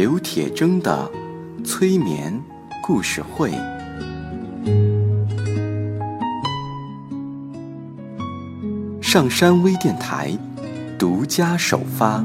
刘铁铮的催眠故事会，上山微电台独家首发。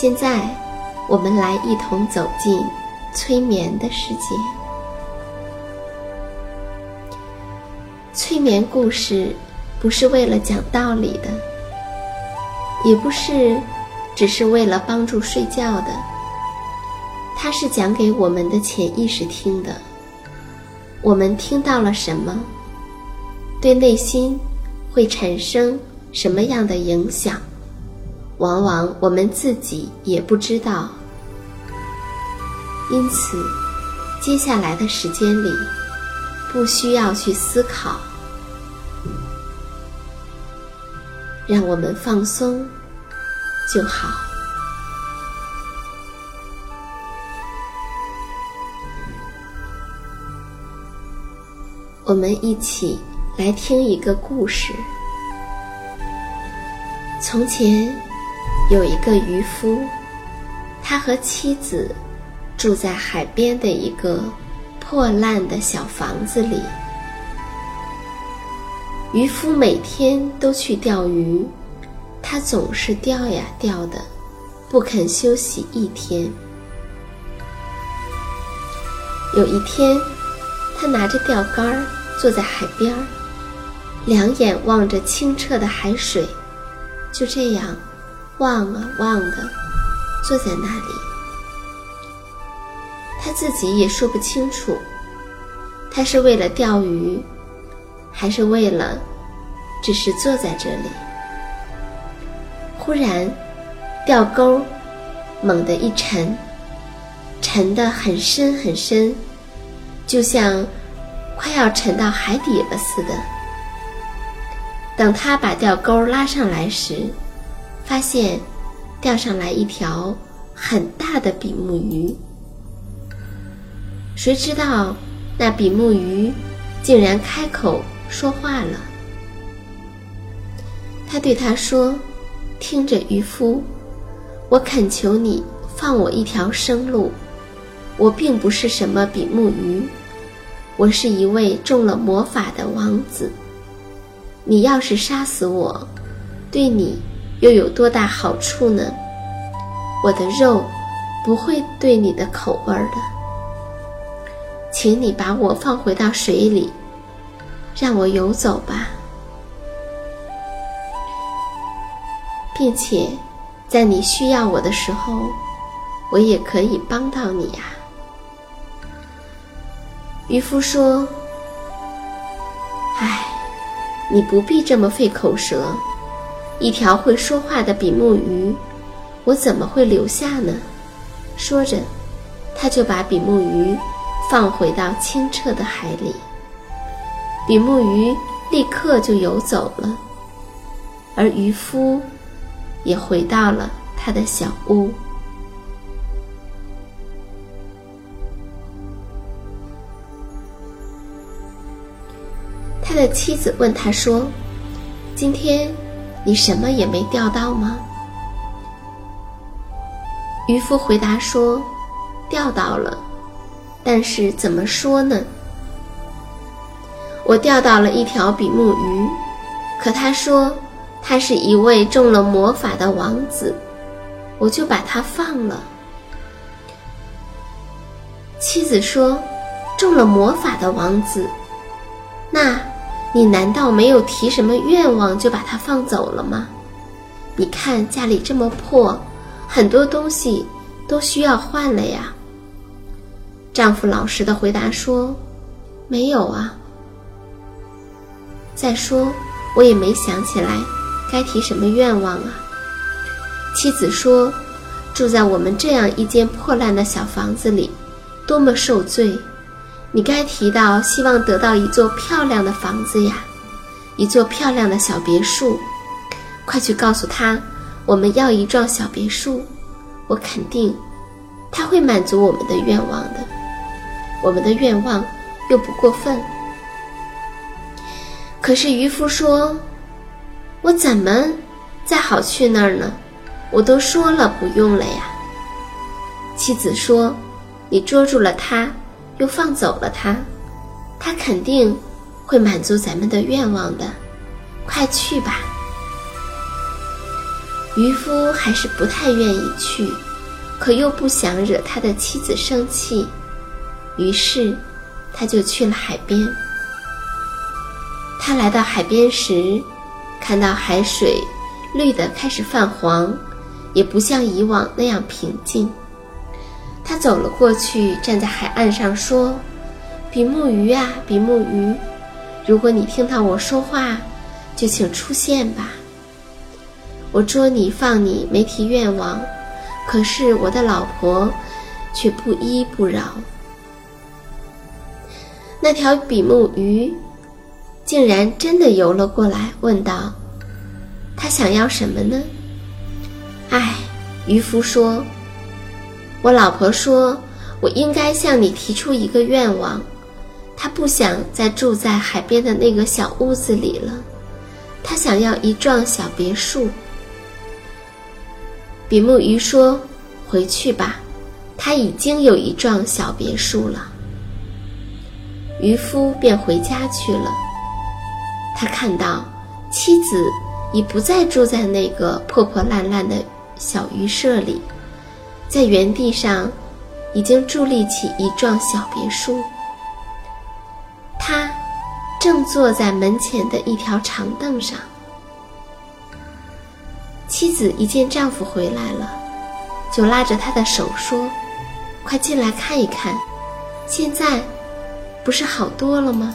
现在，我们来一同走进催眠的世界。催眠故事不是为了讲道理的，也不是只是为了帮助睡觉的。它是讲给我们的潜意识听的。我们听到了什么，对内心会产生什么样的影响？往往我们自己也不知道，因此，接下来的时间里，不需要去思考，让我们放松就好。我们一起来听一个故事。从前。有一个渔夫，他和妻子住在海边的一个破烂的小房子里。渔夫每天都去钓鱼，他总是钓呀钓的，不肯休息一天。有一天，他拿着钓竿坐在海边，两眼望着清澈的海水，就这样。望啊望的，坐在那里，他自己也说不清楚，他是为了钓鱼，还是为了只是坐在这里。忽然，钓钩猛地一沉，沉得很深很深，就像快要沉到海底了似的。等他把钓钩拉上来时，发现钓上来一条很大的比目鱼，谁知道那比目鱼竟然开口说话了。他对他说：“听着，渔夫，我恳求你放我一条生路。我并不是什么比目鱼，我是一位中了魔法的王子。你要是杀死我，对你……”又有多大好处呢？我的肉不会对你的口味的，请你把我放回到水里，让我游走吧，并且在你需要我的时候，我也可以帮到你呀。渔夫说：“唉，你不必这么费口舌。”一条会说话的比目鱼，我怎么会留下呢？说着，他就把比目鱼放回到清澈的海里。比目鱼立刻就游走了，而渔夫也回到了他的小屋。他的妻子问他说：“今天你什么也没钓到吗？”渔夫回答说：“钓到了，但是怎么说呢？我钓到了一条比目鱼，可他说他是一位中了魔法的王子，我就把他放了。”妻子说：“中了魔法的王子，那，你难道没有提什么愿望就把他放走了吗？你看家里这么破，很多东西都需要换了呀。”丈夫老实的回答说：“没有啊。再说，我也没想起来该提什么愿望啊。”妻子说：“住在我们这样一间破烂的小房子里。”多么受罪！你该提到希望得到一座漂亮的房子呀，一座漂亮的小别墅。快去告诉他，我们要一幢小别墅。我肯定，他会满足我们的愿望的。我们的愿望又不过分。可是渔夫说：“我怎么再好去那儿呢？我都说了不用了呀。”妻子说。你捉住了他，又放走了他，他肯定会满足咱们的愿望的。快去吧！渔夫还是不太愿意去，可又不想惹他的妻子生气，于是他就去了海边。他来到海边时，看到海水绿的开始泛黄，也不像以往那样平静。他走了过去，站在海岸上说：“比目鱼啊，比目鱼，如果你听到我说话，就请出现吧。我捉你放你没提愿望，可是我的老婆却不依不饶。那条比目鱼竟然真的游了过来，问道：‘他想要什么呢？’唉，渔夫说。”我老婆说：“我应该向你提出一个愿望，她不想再住在海边的那个小屋子里了，她想要一幢小别墅。”比目鱼说：“回去吧，他已经有一幢小别墅了。”渔夫便回家去了。他看到妻子已不再住在那个破破烂烂的小渔舍里。在原地上，已经伫立起一幢小别墅。他正坐在门前的一条长凳上。妻子一见丈夫回来了，就拉着他的手说：“快进来看一看，现在不是好多了吗？”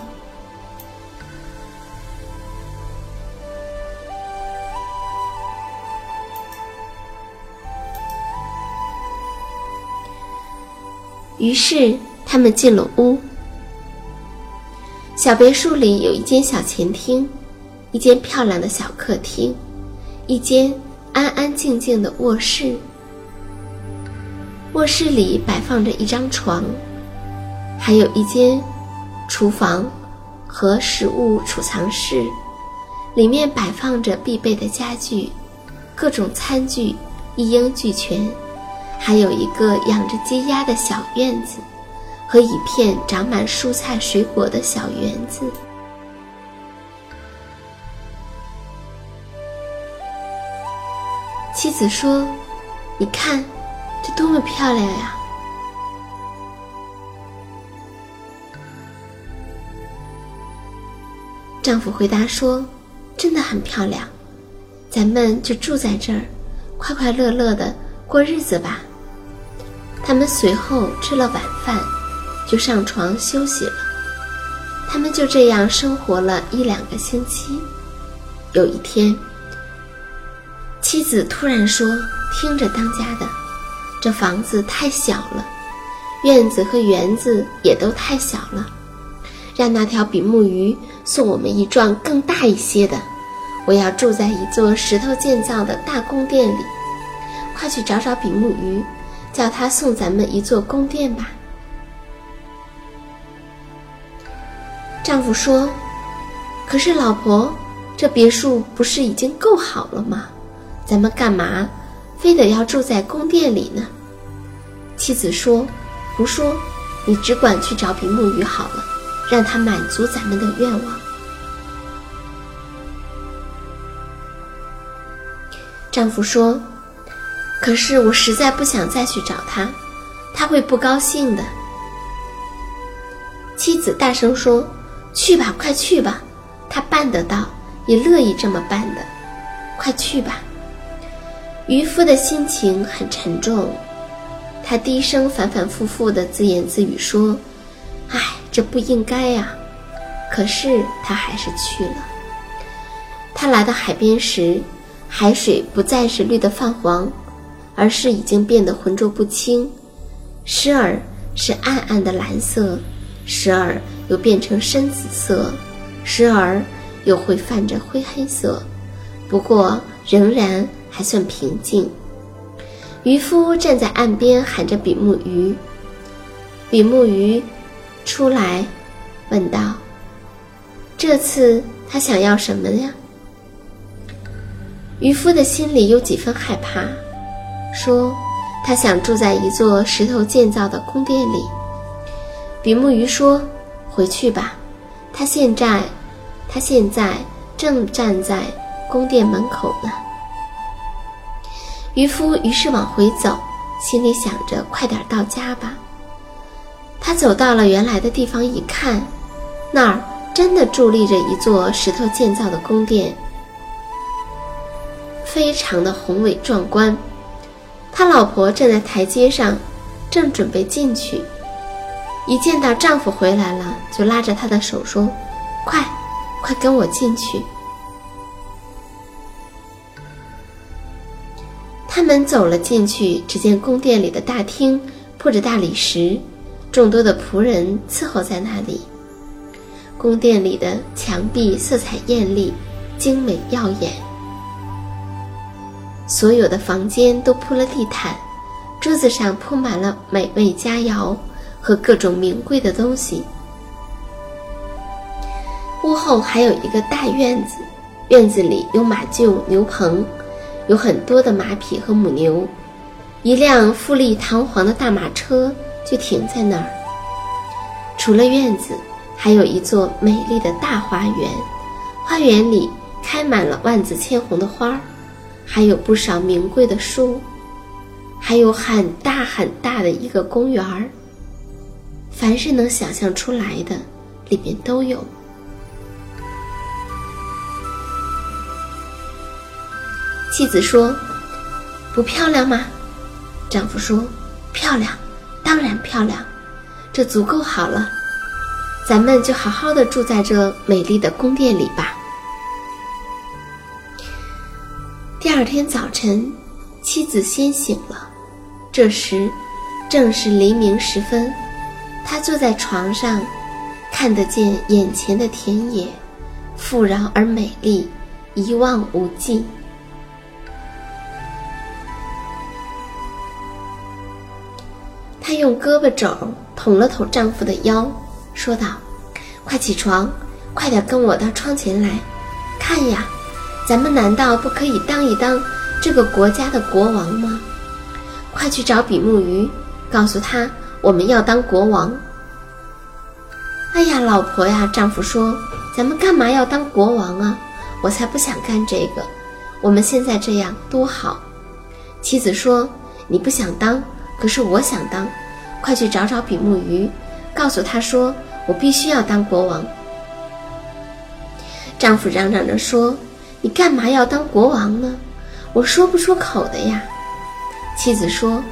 于是他们进了屋。小别墅里有一间小前厅，一间漂亮的小客厅，一间安安静静的卧室。卧室里摆放着一张床，还有一间厨房和食物储藏室，里面摆放着必备的家具，各种餐具一应俱全。还有一个养着鸡鸭的小院子，和一片长满蔬菜水果的小园子。妻子说：“你看，这多么漂亮呀！”丈夫回答说：“真的很漂亮，咱们就住在这儿，快快乐乐的。”过日子吧。他们随后吃了晚饭，就上床休息了。他们就这样生活了一两个星期。有一天，妻子突然说：“听着，当家的，这房子太小了，院子和园子也都太小了，让那条比目鱼送我们一幢更大一些的。我要住在一座石头建造的大宫殿里。”快去找找比目鱼，叫他送咱们一座宫殿吧。丈夫说：“可是老婆，这别墅不是已经够好了吗？咱们干嘛非得要住在宫殿里呢？妻子说：“胡说，你只管去找比目鱼好了，让他满足咱们的愿望。”丈夫说：“可是我实在不想再去找他，他会不高兴的。”妻子大声说：“去吧，快去吧，他办得到，也乐意这么办的，快去吧。”渔夫的心情很沉重，他低声反反复复地自言自语说：“唉，这不应该呀。”可是他还是去了。他来到海边时，海水不再是绿的泛黄，而是已经变得浑浊不清，时而是暗暗的蓝色，时而又变成深紫色，时而又会泛着灰黑色。不过仍然。还算平静。渔夫站在岸边喊着比目鱼。比目鱼出来，问道：“这次他想要什么呀？”渔夫的心里有几分害怕，说：“他想住在一座石头建造的宫殿里。”比目鱼说：“回去吧，他现在，他现在正站在宫殿门口呢。”渔夫于是往回走，心里想着快点到家吧。他走到了原来的地方，一看，那儿真的伫立着一座石头建造的宫殿，非常的宏伟壮观。他老婆站在台阶上，正准备进去，一见到丈夫回来了，就拉着他的手说：“快，快跟我进去。”他们走了进去，只见宫殿里的大厅铺着大理石，众多的仆人伺候在那里。宫殿里的墙壁色彩艳丽，精美耀眼。所有的房间都铺了地毯，桌子上铺满了美味佳肴和各种名贵的东西。屋后还有一个大院子，院子里有马厩、牛棚。有很多的马匹和母牛，一辆富丽堂皇的大马车就停在那儿。除了院子，还有一座美丽的大花园，花园里开满了万紫千红的花儿，还有不少名贵的树，还有很大很大的一个公园儿。凡是能想象出来的，里面都有。妻子说：“不漂亮吗？”丈夫说：“漂亮，当然漂亮，这足够好了。咱们就好好的住在这美丽的宫殿里吧。”第二天早晨，妻子先醒了，这时正是黎明时分。她坐在床上，看得见眼前的田野，富饶而美丽，一望无际。她用胳膊肘捅了捅丈夫的腰，说道：“快起床，快点跟我到窗前来，看呀，咱们难道不可以当一当这个国家的国王吗？快去找比目鱼，告诉他我们要当国王。”哎呀，老婆呀，丈夫说：“咱们干嘛要当国王啊？我才不想干这个，我们现在这样多好。”妻子说：“你不想当。”可是我想当，快去找找比目鱼，告诉他说我必须要当国王。丈夫嚷嚷着说：“你干嘛要当国王呢？我说不出口的呀。”妻子说：“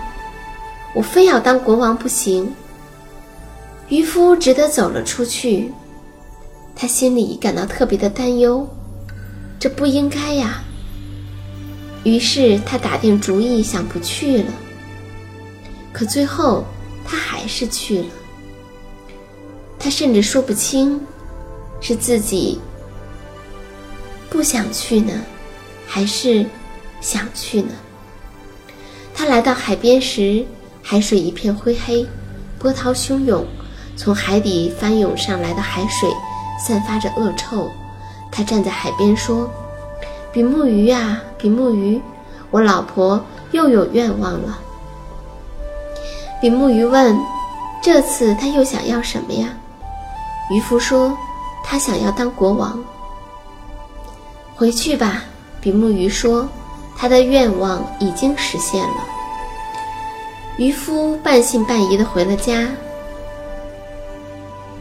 我非要当国王不行。”渔夫只得走了出去，他心里感到特别的担忧，这不应该呀。于是他打定主意想不去了。可最后，他还是去了。他甚至说不清，是自己不想去呢，还是想去呢。他来到海边时，海水一片灰黑，波涛汹涌，从海底翻涌上来的海水散发着恶臭，他站在海边说：“比目鱼呀，比目鱼，我老婆又有愿望了。”比目鱼问：“这次他又想要什么呀？”渔夫说：“他想要当国王。”回去吧，比目鱼说：“他的愿望已经实现了。”渔夫半信半疑地回了家。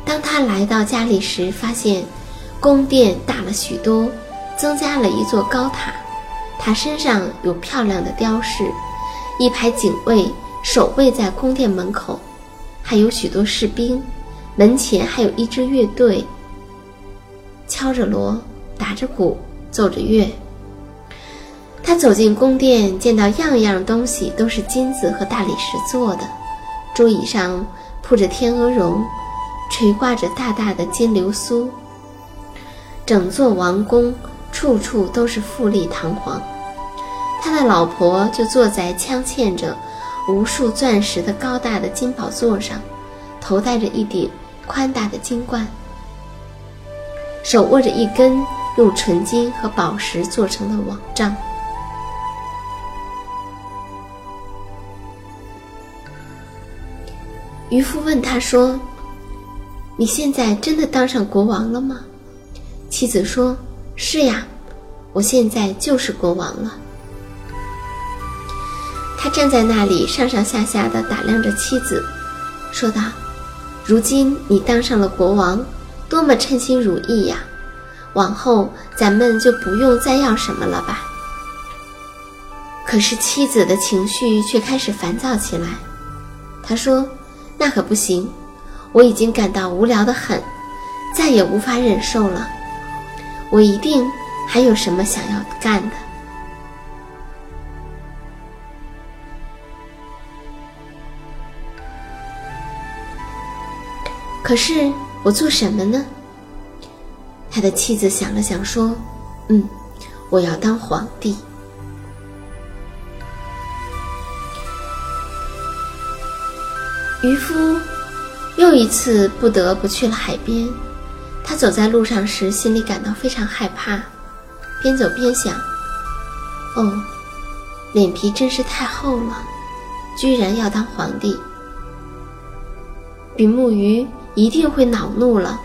当他来到家里时，发现宫殿大了许多，增加了一座高塔，塔身上有漂亮的雕饰，一排警卫守卫在宫殿门口，还有许多士兵，门前还有一支乐队，敲着锣，打着鼓，奏着乐。他走进宫殿，见到样样东西都是金子和大理石做的，桌椅上铺着天鹅绒，垂挂着大大的金流苏。整座王宫处处都是富丽堂皇。他的老婆就坐在镶嵌着无数钻石的高大的金宝座上，头戴着一顶宽大的金冠，手握着一根用纯金和宝石做成的网杖。渔夫问他说：“你现在真的当上国王了吗？”妻子说：“是呀，我现在就是国王了。”他站在那里，上上下下的打量着妻子，说道：“如今你当上了国王，多么称心如意呀！往后咱们就不用再要什么了吧？”可是妻子的情绪却开始烦躁起来，她说。那可不行，我已经感到无聊的很，再也无法忍受了。我一定还有什么想要干的。可是我做什么呢？他的妻子想了想说：“嗯，我要当皇帝。”渔夫又一次不得不去了海边。他走在路上时，心里感到非常害怕，边走边想：“哦，脸皮真是太厚了，居然要当皇帝。比目鱼一定会恼怒了。”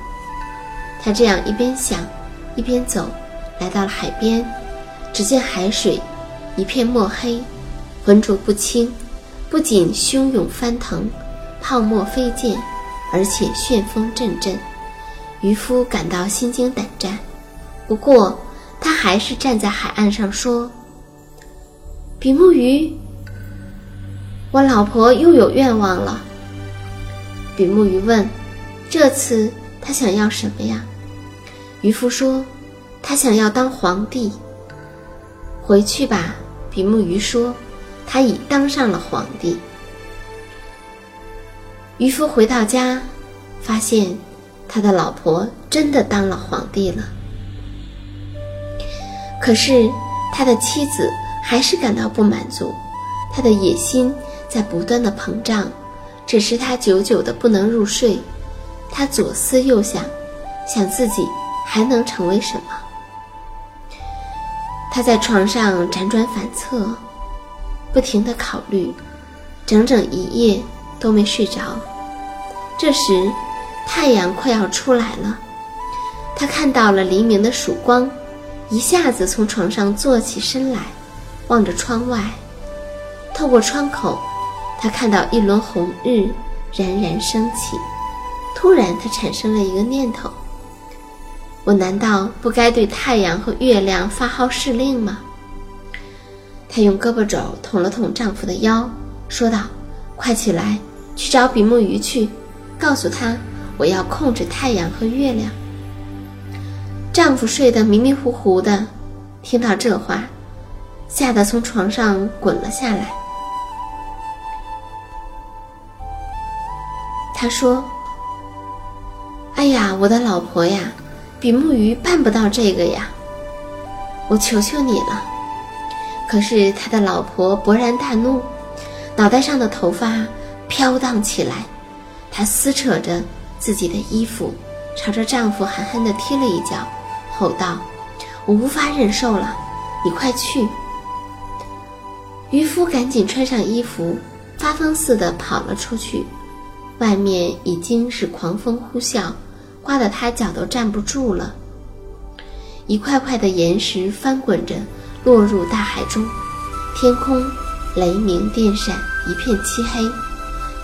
他这样一边想，一边走，来到了海边。只见海水一片墨黑，浑浊不清，不仅汹涌翻腾。泡沫飞溅，而且旋风阵阵，渔夫感到心惊胆战。不过，他还是站在海岸上说：“比目鱼，我老婆又有愿望了。”比目鱼问：“这次他想要什么呀？”渔夫说：“他想要当皇帝。”回去吧，比目鱼说：“他已当上了皇帝。”渔夫回到家，发现他的老婆真的当了皇帝了。可是他的妻子还是感到不满足，他的野心在不断的膨胀，只是他久久的不能入睡。他左思右想，想自己还能成为什么。他在床上辗转反侧，不停的考虑，整整一夜。都没睡着。这时，太阳快要出来了，他看到了黎明的曙光，一下子从床上坐起身来，望着窗外。透过窗口，他看到一轮红日冉冉升起。突然，他产生了一个念头：我难道不该对太阳和月亮发号施令吗？她用胳膊肘捅了捅丈夫的腰，说道：“快起来！”去找比目鱼去，告诉他我要控制太阳和月亮。丈夫睡得迷迷糊糊的，听到这话，吓得从床上滚了下来。他说：“哎呀，我的老婆呀，比目鱼办不到这个呀，我求求你了。”可是他的老婆勃然大怒，脑袋上的头发。飘荡起来，她撕扯着自己的衣服，朝着丈夫狠狠地踢了一脚，吼道：“我无法忍受了，你快去！”渔夫赶紧穿上衣服，发疯似的跑了出去。外面已经是狂风呼啸，刮得他脚都站不住了。一块块的岩石翻滚着落入大海中，天空雷鸣电闪，一片漆黑。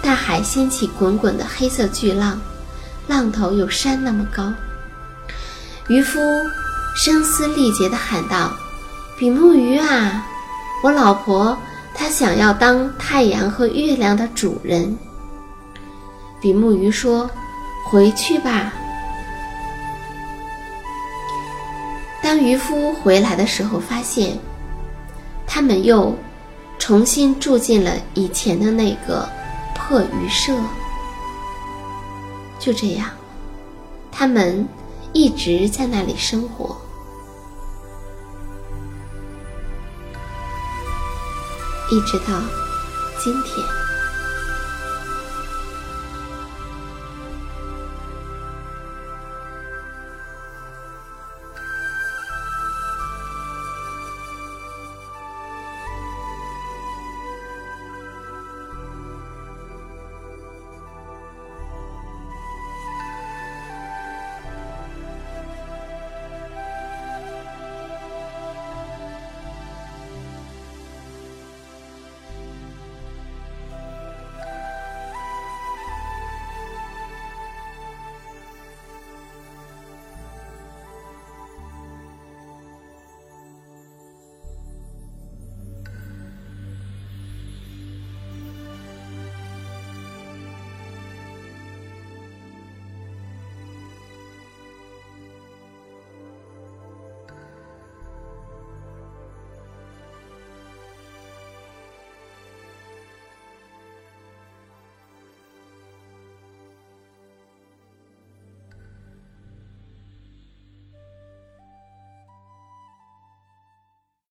大海掀起滚滚的黑色巨浪，浪头有山那么高。渔夫声嘶力竭地喊道：“比目鱼啊，我老婆她想要当太阳和月亮的主人。”比目鱼说：“回去吧。”当渔夫回来的时候，发现他们又重新住进了以前的那个。破鱼舍，就这样，他们一直在那里生活，一直到今天。